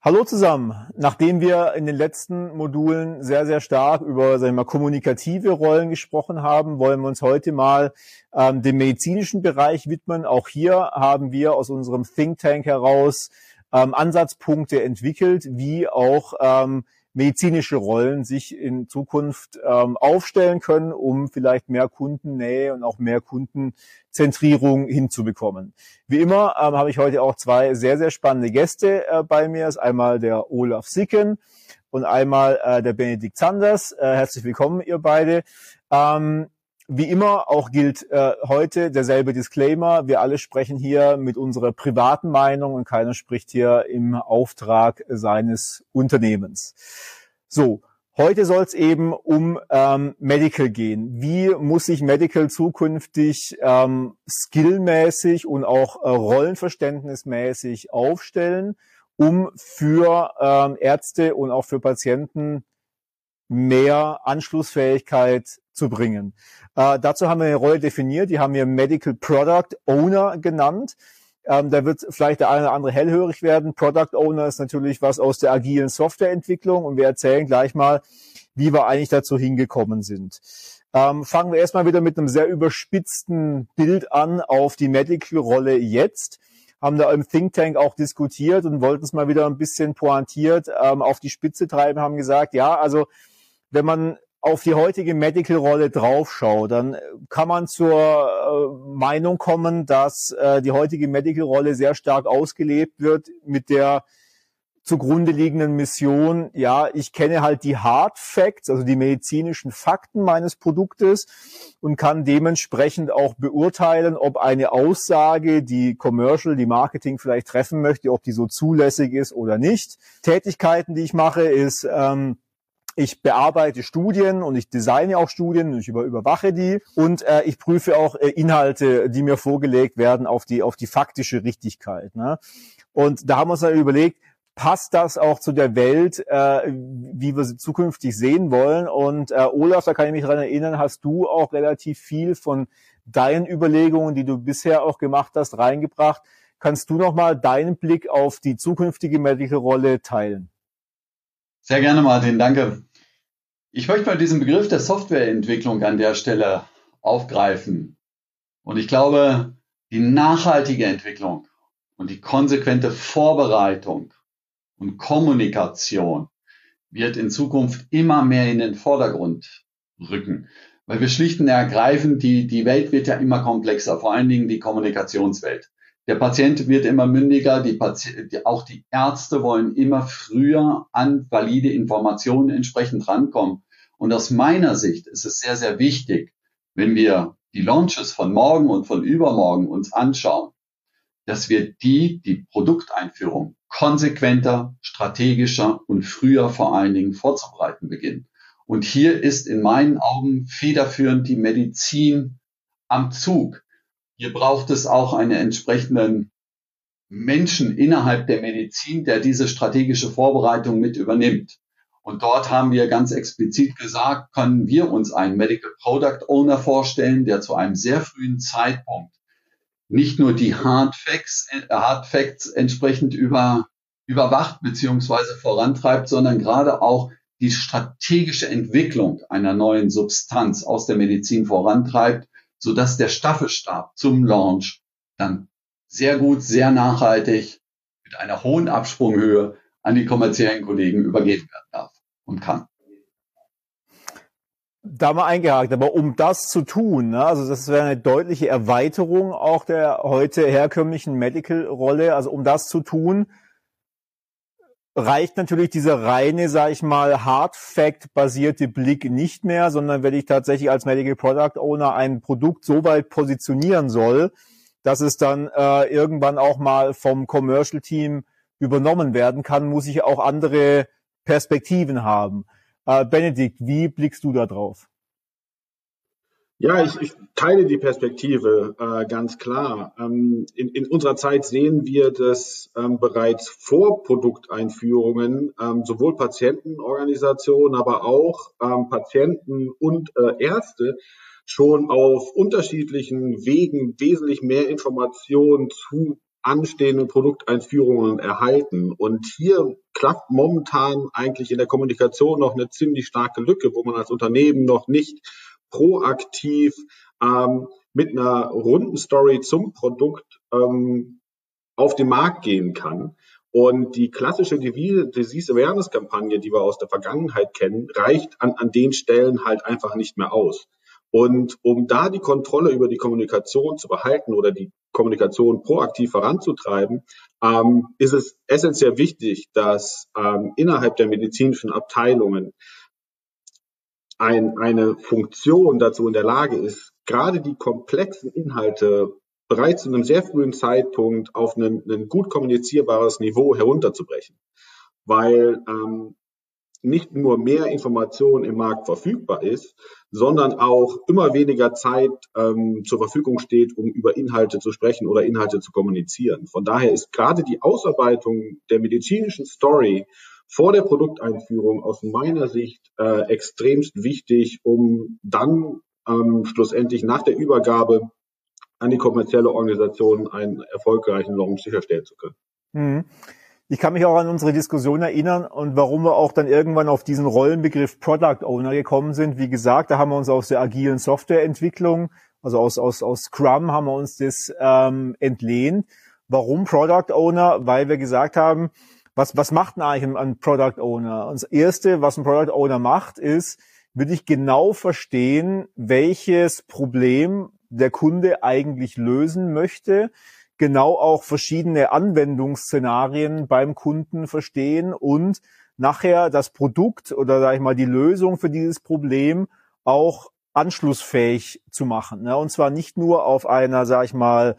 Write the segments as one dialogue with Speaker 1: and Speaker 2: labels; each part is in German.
Speaker 1: Hallo zusammen. Nachdem wir in den letzten Modulen sehr, sehr stark über sagen wir mal, kommunikative Rollen gesprochen haben, wollen wir uns heute mal ähm, dem medizinischen Bereich widmen. Auch hier haben wir aus unserem Think Tank heraus ähm, Ansatzpunkte entwickelt, wie auch ähm, medizinische Rollen sich in Zukunft ähm, aufstellen können, um vielleicht mehr Kundennähe und auch mehr Kundenzentrierung hinzubekommen. Wie immer ähm, habe ich heute auch zwei sehr, sehr spannende Gäste äh, bei mir. Das ist einmal der Olaf Sicken und einmal äh, der Benedikt Sanders. Äh, herzlich willkommen, ihr beide. Ähm, wie immer auch gilt äh, heute derselbe Disclaimer. Wir alle sprechen hier mit unserer privaten Meinung und keiner spricht hier im Auftrag seines Unternehmens. So, heute soll es eben um ähm, Medical gehen. Wie muss sich Medical zukünftig ähm, skillmäßig und auch äh, rollenverständnismäßig aufstellen, um für ähm, Ärzte und auch für Patienten mehr Anschlussfähigkeit zu bringen. Äh, dazu haben wir eine Rolle definiert, die haben wir Medical Product Owner genannt. Ähm, da wird vielleicht der eine oder andere hellhörig werden. Product Owner ist natürlich was aus der agilen Softwareentwicklung und wir erzählen gleich mal, wie wir eigentlich dazu hingekommen sind. Ähm, fangen wir erstmal wieder mit einem sehr überspitzten Bild an auf die Medical-Rolle jetzt. Haben da im Think Tank auch diskutiert und wollten es mal wieder ein bisschen pointiert ähm, auf die Spitze treiben, haben gesagt, ja, also wenn man auf die heutige Medical-Rolle draufschaut, dann kann man zur äh, Meinung kommen, dass äh, die heutige Medical-Rolle sehr stark ausgelebt wird mit der zugrunde liegenden Mission, ja, ich kenne halt die Hard Facts, also die medizinischen Fakten meines Produktes und kann dementsprechend auch beurteilen, ob eine Aussage, die Commercial, die Marketing vielleicht treffen möchte, ob die so zulässig ist oder nicht. Tätigkeiten, die ich mache, ist ähm, ich bearbeite Studien und ich designe auch Studien und ich über, überwache die und äh, ich prüfe auch äh, Inhalte, die mir vorgelegt werden auf die auf die faktische Richtigkeit. Ne? Und da haben wir uns dann überlegt, passt das auch zu der Welt, äh, wie wir sie zukünftig sehen wollen? Und äh, Olaf, da kann ich mich daran erinnern, hast du auch relativ viel von deinen Überlegungen, die du bisher auch gemacht hast, reingebracht. Kannst du noch mal deinen Blick auf die zukünftige Medical-Rolle teilen?
Speaker 2: Sehr gerne, Martin, danke. Ich möchte mal diesen Begriff der Softwareentwicklung an der Stelle aufgreifen. Und ich glaube, die nachhaltige Entwicklung und die konsequente Vorbereitung und Kommunikation wird in Zukunft immer mehr in den Vordergrund rücken. Weil wir schlicht und ergreifend, die, die Welt wird ja immer komplexer, vor allen Dingen die Kommunikationswelt. Der Patient wird immer mündiger, die Pati auch die Ärzte wollen immer früher an valide Informationen entsprechend rankommen. Und aus meiner Sicht ist es sehr, sehr wichtig, wenn wir die Launches von morgen und von übermorgen uns anschauen, dass wir die, die Produkteinführung konsequenter, strategischer und früher vor allen Dingen vorzubereiten beginnen. Und hier ist in meinen Augen federführend die Medizin am Zug. Hier braucht es auch einen entsprechenden Menschen innerhalb der Medizin, der diese strategische Vorbereitung mit übernimmt. Und dort haben wir ganz explizit gesagt, können wir uns einen Medical Product Owner vorstellen, der zu einem sehr frühen Zeitpunkt nicht nur die Hard Facts, äh, Hard Facts entsprechend über, überwacht beziehungsweise vorantreibt, sondern gerade auch die strategische Entwicklung einer neuen Substanz aus der Medizin vorantreibt, so dass der Staffelstab zum Launch dann sehr gut, sehr nachhaltig mit einer hohen Absprunghöhe an die kommerziellen Kollegen übergeben werden darf und kann.
Speaker 1: Da mal eingehakt, aber um das zu tun, ne, also das wäre eine deutliche Erweiterung auch der heute herkömmlichen Medical-Rolle, also um das zu tun, reicht natürlich dieser reine, sag ich mal, Hard-Fact-basierte Blick nicht mehr, sondern wenn ich tatsächlich als Medical Product Owner ein Produkt so weit positionieren soll, dass es dann äh, irgendwann auch mal vom Commercial Team übernommen werden kann, muss ich auch andere Perspektiven haben. Äh, Benedikt, wie blickst du da drauf?
Speaker 3: Ja, ich, ich teile die Perspektive äh, ganz klar. Ähm, in, in unserer Zeit sehen wir, dass ähm, bereits vor Produkteinführungen ähm, sowohl Patientenorganisationen, aber auch ähm, Patienten und äh, Ärzte schon auf unterschiedlichen Wegen wesentlich mehr Informationen zu anstehenden Produkteinführungen erhalten. Und hier klappt momentan eigentlich in der Kommunikation noch eine ziemlich starke Lücke, wo man als Unternehmen noch nicht proaktiv ähm, mit einer runden Story zum Produkt ähm, auf den Markt gehen kann. Und die klassische Disease Awareness Kampagne, die wir aus der Vergangenheit kennen, reicht an, an den Stellen halt einfach nicht mehr aus. Und um da die Kontrolle über die Kommunikation zu behalten oder die Kommunikation proaktiv voranzutreiben, ähm, ist es essentiell wichtig, dass ähm, innerhalb der medizinischen Abteilungen ein, eine Funktion dazu in der Lage ist, gerade die komplexen Inhalte bereits zu einem sehr frühen Zeitpunkt auf ein, gut kommunizierbares Niveau herunterzubrechen. Weil ähm, nicht nur mehr Information im Markt verfügbar ist, sondern auch immer weniger Zeit ähm, zur Verfügung steht, um über Inhalte zu sprechen oder Inhalte zu kommunizieren. Von daher ist gerade die Ausarbeitung der medizinischen Story vor der Produkteinführung aus meiner Sicht äh, extremst wichtig, um dann ähm, schlussendlich nach der Übergabe an die kommerzielle Organisation einen erfolgreichen Launch sicherstellen zu können. Mhm.
Speaker 1: Ich kann mich auch an unsere Diskussion erinnern und warum wir auch dann irgendwann auf diesen Rollenbegriff Product Owner gekommen sind. Wie gesagt, da haben wir uns aus der agilen Softwareentwicklung, also aus, aus, aus Scrum haben wir uns das ähm, entlehnt. Warum Product Owner? Weil wir gesagt haben, was, was macht denn eigentlich ein Product Owner? Und das Erste, was ein Product Owner macht, ist, würde ich genau verstehen, welches Problem der Kunde eigentlich lösen möchte genau auch verschiedene Anwendungsszenarien beim Kunden verstehen und nachher das Produkt oder sage ich mal die Lösung für dieses Problem auch anschlussfähig zu machen. Ne? Und zwar nicht nur auf einer, sage ich mal,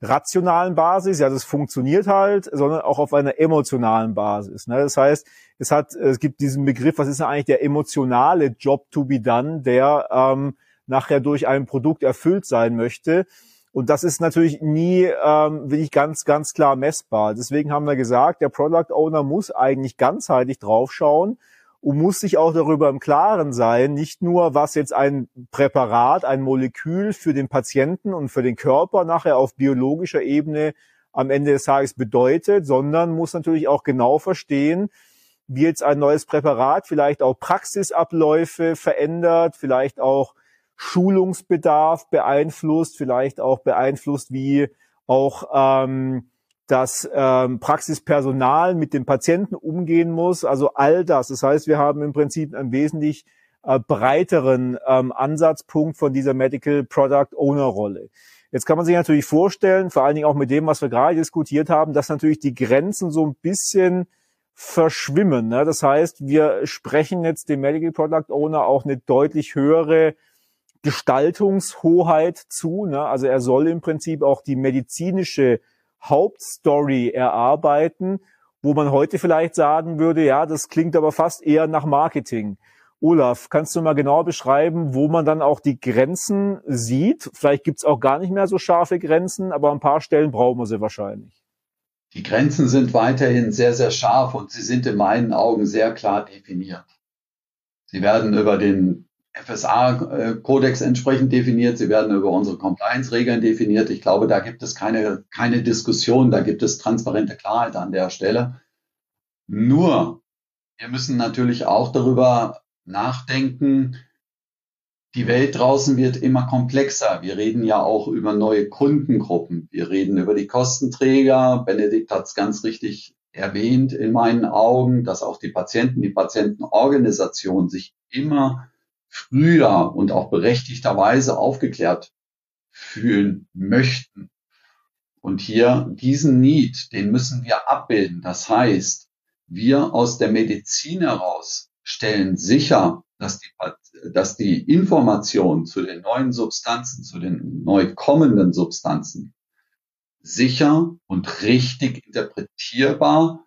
Speaker 1: rationalen Basis, ja, das funktioniert halt, sondern auch auf einer emotionalen Basis. Ne? Das heißt, es hat, es gibt diesen Begriff, was ist denn eigentlich der emotionale Job to be done, der ähm, nachher durch ein Produkt erfüllt sein möchte. Und das ist natürlich nie ähm, wirklich ganz, ganz klar messbar. Deswegen haben wir gesagt, der Product Owner muss eigentlich ganzheitlich draufschauen und muss sich auch darüber im Klaren sein, nicht nur was jetzt ein Präparat, ein Molekül für den Patienten und für den Körper nachher auf biologischer Ebene am Ende des Tages bedeutet, sondern muss natürlich auch genau verstehen, wie jetzt ein neues Präparat vielleicht auch Praxisabläufe verändert, vielleicht auch Schulungsbedarf beeinflusst, vielleicht auch beeinflusst, wie auch ähm, das ähm, Praxispersonal mit dem Patienten umgehen muss. Also all das. Das heißt, wir haben im Prinzip einen wesentlich äh, breiteren ähm, Ansatzpunkt von dieser Medical Product Owner Rolle. Jetzt kann man sich natürlich vorstellen, vor allen Dingen auch mit dem, was wir gerade diskutiert haben, dass natürlich die Grenzen so ein bisschen verschwimmen. Ne? Das heißt, wir sprechen jetzt dem Medical Product Owner auch eine deutlich höhere Gestaltungshoheit zu. Ne? Also er soll im Prinzip auch die medizinische Hauptstory erarbeiten, wo man heute vielleicht sagen würde, ja, das klingt aber fast eher nach Marketing. Olaf, kannst du mal genau beschreiben, wo man dann auch die Grenzen sieht? Vielleicht gibt's auch gar nicht mehr so scharfe Grenzen, aber ein paar Stellen brauchen wir sie wahrscheinlich.
Speaker 2: Die Grenzen sind weiterhin sehr, sehr scharf und sie sind in meinen Augen sehr klar definiert. Sie werden über den FSA-Kodex entsprechend definiert. Sie werden über unsere Compliance-Regeln definiert. Ich glaube, da gibt es keine, keine Diskussion, da gibt es transparente Klarheit an der Stelle. Nur, wir müssen natürlich auch darüber nachdenken, die Welt draußen wird immer komplexer. Wir reden ja auch über neue Kundengruppen. Wir reden über die Kostenträger. Benedikt hat es ganz richtig erwähnt in meinen Augen, dass auch die Patienten, die Patientenorganisation sich immer früher und auch berechtigterweise aufgeklärt fühlen möchten. Und hier diesen Need, den müssen wir abbilden. Das heißt, wir aus der Medizin heraus stellen sicher, dass die, dass die Information zu den neuen Substanzen, zu den neu kommenden Substanzen sicher und richtig interpretierbar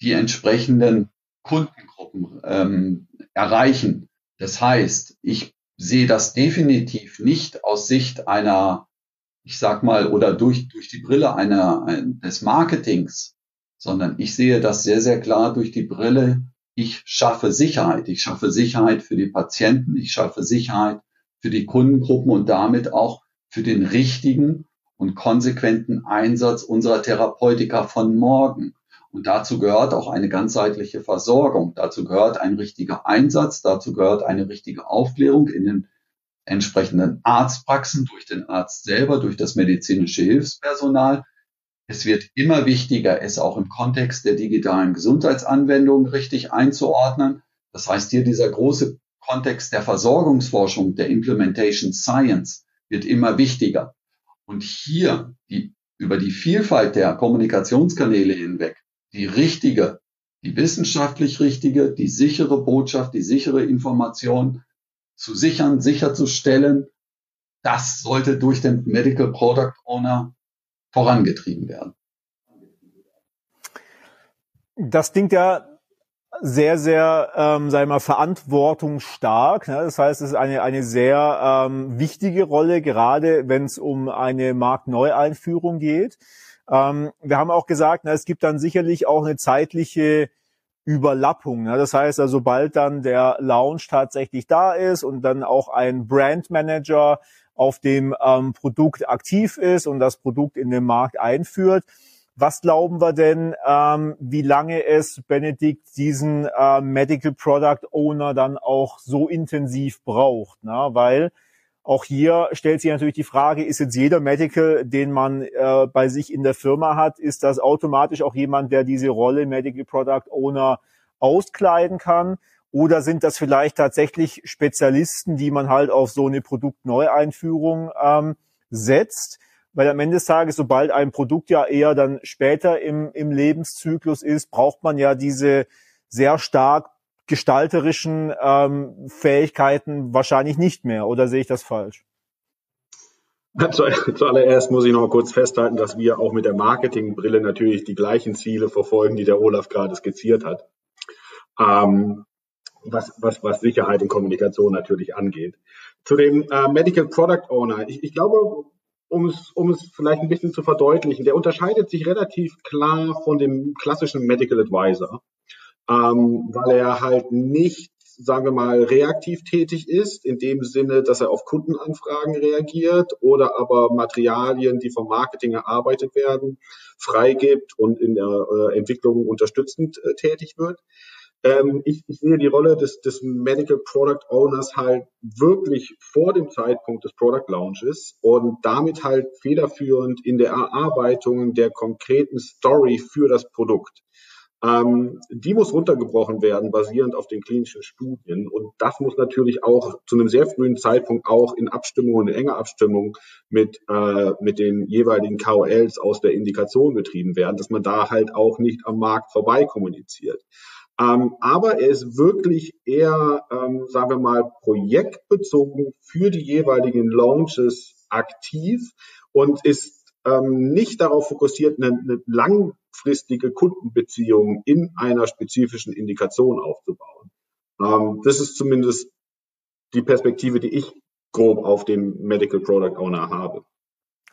Speaker 2: die entsprechenden Kundengruppen ähm, erreichen. Das heißt, ich sehe das definitiv nicht aus Sicht einer, ich sag mal, oder durch, durch die Brille einer, des Marketings, sondern ich sehe das sehr, sehr klar durch die Brille, ich schaffe Sicherheit. Ich schaffe Sicherheit für die Patienten, ich schaffe Sicherheit für die Kundengruppen und damit auch für den richtigen und konsequenten Einsatz unserer Therapeutika von morgen. Und dazu gehört auch eine ganzheitliche Versorgung. Dazu gehört ein richtiger Einsatz. Dazu gehört eine richtige Aufklärung in den entsprechenden Arztpraxen, durch den Arzt selber, durch das medizinische Hilfspersonal. Es wird immer wichtiger, es auch im Kontext der digitalen Gesundheitsanwendungen richtig einzuordnen. Das heißt, hier dieser große Kontext der Versorgungsforschung, der Implementation Science wird immer wichtiger. Und hier die, über die Vielfalt der Kommunikationskanäle hinweg die richtige, die wissenschaftlich richtige, die sichere Botschaft, die sichere Information zu sichern, sicherzustellen, das sollte durch den Medical Product Owner vorangetrieben werden.
Speaker 1: Das klingt ja sehr, sehr, ähm, sagen wir mal, verantwortungsstark. Ne? Das heißt, es ist eine, eine sehr ähm, wichtige Rolle, gerade wenn es um eine Marktneueinführung geht. Ähm, wir haben auch gesagt, na, es gibt dann sicherlich auch eine zeitliche Überlappung. Ne? Das heißt, also, sobald dann der Launch tatsächlich da ist und dann auch ein Brandmanager auf dem ähm, Produkt aktiv ist und das Produkt in den Markt einführt, was glauben wir denn, ähm, wie lange es Benedikt diesen äh, Medical Product Owner dann auch so intensiv braucht? Ne? Weil auch hier stellt sich natürlich die Frage, ist jetzt jeder Medical, den man äh, bei sich in der Firma hat, ist das automatisch auch jemand, der diese Rolle Medical Product Owner auskleiden kann? Oder sind das vielleicht tatsächlich Spezialisten, die man halt auf so eine Produktneueinführung ähm, setzt? weil am Ende des Tages, sobald ein Produkt ja eher dann später im, im Lebenszyklus ist, braucht man ja diese sehr stark gestalterischen ähm, Fähigkeiten wahrscheinlich nicht mehr. Oder sehe ich das falsch?
Speaker 3: Zuallererst muss ich noch kurz festhalten, dass wir auch mit der Marketingbrille natürlich die gleichen Ziele verfolgen, die der Olaf gerade skizziert hat. Ähm, was, was, was Sicherheit und Kommunikation natürlich angeht. Zu dem äh, Medical Product Owner. Ich, ich glaube, um es, um es vielleicht ein bisschen zu verdeutlichen, der unterscheidet sich relativ klar von dem klassischen Medical Advisor, ähm, weil er halt nicht, sagen wir mal, reaktiv tätig ist, in dem Sinne, dass er auf Kundenanfragen reagiert oder aber Materialien, die vom Marketing erarbeitet werden, freigibt und in der äh, Entwicklung unterstützend äh, tätig wird, ähm, ich, ich sehe die Rolle des, des Medical Product Owners halt wirklich vor dem Zeitpunkt des Product Launches und damit halt federführend in der Erarbeitung der konkreten Story für das Produkt. Ähm, die muss runtergebrochen werden, basierend auf den klinischen Studien. Und das muss natürlich auch zu einem sehr frühen Zeitpunkt auch in Abstimmung in enger Abstimmung mit, äh, mit den jeweiligen KOLs aus der Indikation betrieben werden, dass man da halt auch nicht am Markt vorbei kommuniziert. Ähm, aber er ist wirklich eher, ähm, sagen wir mal, projektbezogen für die jeweiligen Launches aktiv und ist ähm, nicht darauf fokussiert, eine, eine langfristige Kundenbeziehung in einer spezifischen Indikation aufzubauen. Ähm, das ist zumindest die Perspektive, die ich grob auf den Medical Product Owner habe.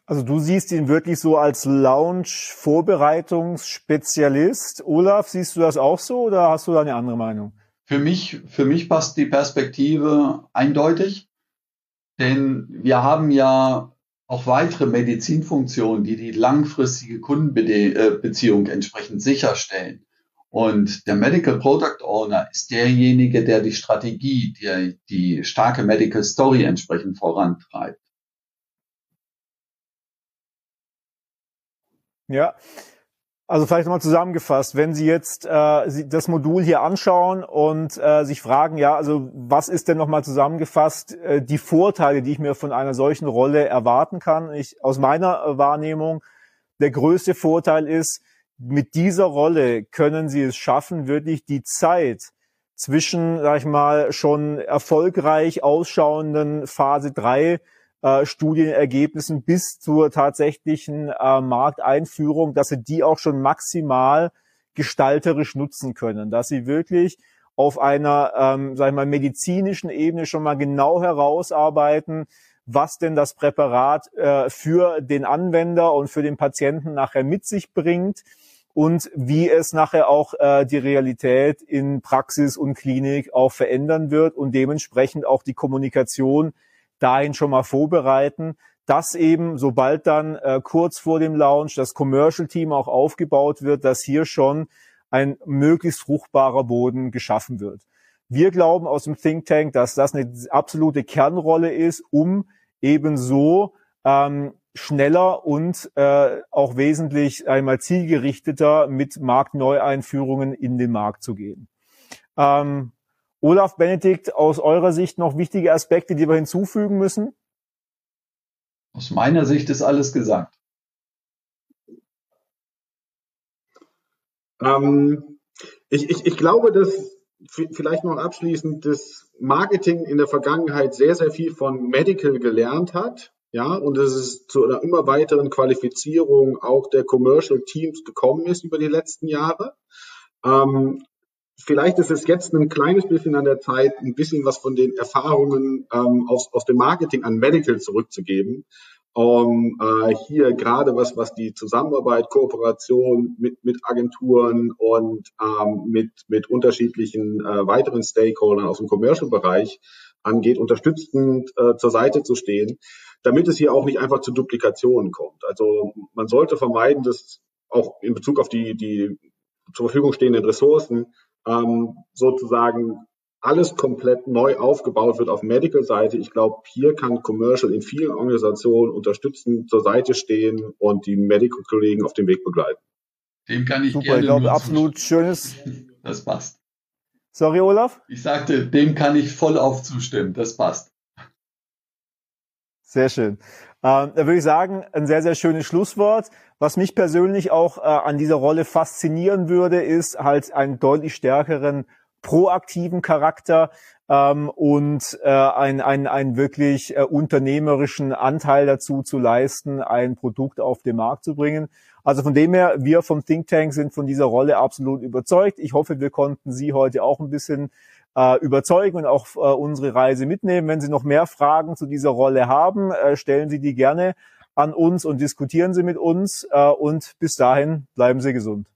Speaker 1: Also du siehst ihn wirklich so als Launch-Vorbereitungsspezialist. Olaf, siehst du das auch so oder hast du da eine andere Meinung?
Speaker 2: Für mich, für mich passt die Perspektive eindeutig, denn wir haben ja auch weitere Medizinfunktionen, die die langfristige Kundenbeziehung entsprechend sicherstellen. Und der Medical Product Owner ist derjenige, der die Strategie, der die starke Medical Story entsprechend vorantreibt.
Speaker 1: Ja. Also vielleicht nochmal zusammengefasst, wenn Sie jetzt äh, das Modul hier anschauen und äh, sich fragen, ja, also was ist denn nochmal zusammengefasst äh, die Vorteile, die ich mir von einer solchen Rolle erwarten kann? Ich, aus meiner äh, Wahrnehmung, der größte Vorteil ist, mit dieser Rolle können Sie es schaffen, wirklich die Zeit zwischen, sag ich mal, schon erfolgreich ausschauenden Phase 3 äh, Studienergebnissen bis zur tatsächlichen äh, Markteinführung, dass sie die auch schon maximal gestalterisch nutzen können, dass sie wirklich auf einer, ähm, sag ich mal, medizinischen Ebene schon mal genau herausarbeiten, was denn das Präparat äh, für den Anwender und für den Patienten nachher mit sich bringt und wie es nachher auch äh, die Realität in Praxis und Klinik auch verändern wird und dementsprechend auch die Kommunikation dahin schon mal vorbereiten, dass eben, sobald dann äh, kurz vor dem Launch das Commercial-Team auch aufgebaut wird, dass hier schon ein möglichst fruchtbarer Boden geschaffen wird. Wir glauben aus dem Think Tank, dass das eine absolute Kernrolle ist, um ebenso ähm, schneller und äh, auch wesentlich einmal zielgerichteter mit Marktneueinführungen in den Markt zu gehen. Ähm, Olaf Benedikt, aus eurer Sicht noch wichtige Aspekte, die wir hinzufügen müssen?
Speaker 2: Aus meiner Sicht ist alles gesagt.
Speaker 3: Ähm, ich, ich, ich glaube, dass vielleicht noch abschließend das Marketing in der Vergangenheit sehr, sehr viel von Medical gelernt hat. Ja, und dass es zu einer immer weiteren Qualifizierung auch der Commercial Teams gekommen ist über die letzten Jahre. Ähm, vielleicht ist es jetzt ein kleines bisschen an der Zeit, ein bisschen was von den Erfahrungen ähm, aus, aus dem Marketing an Medical zurückzugeben um äh, hier gerade was, was die Zusammenarbeit, Kooperation mit, mit Agenturen und ähm, mit, mit unterschiedlichen äh, weiteren Stakeholdern aus dem Commercial-Bereich angeht, unterstützend äh, zur Seite zu stehen, damit es hier auch nicht einfach zu Duplikationen kommt. Also man sollte vermeiden, dass auch in Bezug auf die, die zur Verfügung stehenden Ressourcen ähm, sozusagen alles komplett neu aufgebaut wird auf Medical-Seite. Ich glaube, hier kann Commercial in vielen Organisationen unterstützen, zur Seite stehen und die Medical-Kollegen auf dem Weg begleiten.
Speaker 2: Dem kann ich
Speaker 1: Super,
Speaker 2: gerne
Speaker 1: ich glaube, absolut schönes.
Speaker 2: Das passt.
Speaker 1: Sorry, Olaf?
Speaker 2: Ich sagte, dem kann ich voll auf zustimmen. Das passt.
Speaker 1: Sehr schön. Ähm, da würde ich sagen, ein sehr, sehr schönes Schlusswort. Was mich persönlich auch äh, an dieser Rolle faszinieren würde, ist halt einen deutlich stärkeren proaktiven Charakter ähm, und äh, ein, ein, einen wirklich äh, unternehmerischen Anteil dazu zu leisten, ein Produkt auf den Markt zu bringen. Also von dem her, wir vom Think Tank sind von dieser Rolle absolut überzeugt. Ich hoffe, wir konnten Sie heute auch ein bisschen äh, überzeugen und auch äh, unsere Reise mitnehmen. Wenn Sie noch mehr Fragen zu dieser Rolle haben, äh, stellen Sie die gerne an uns und diskutieren Sie mit uns. Und bis dahin bleiben Sie gesund.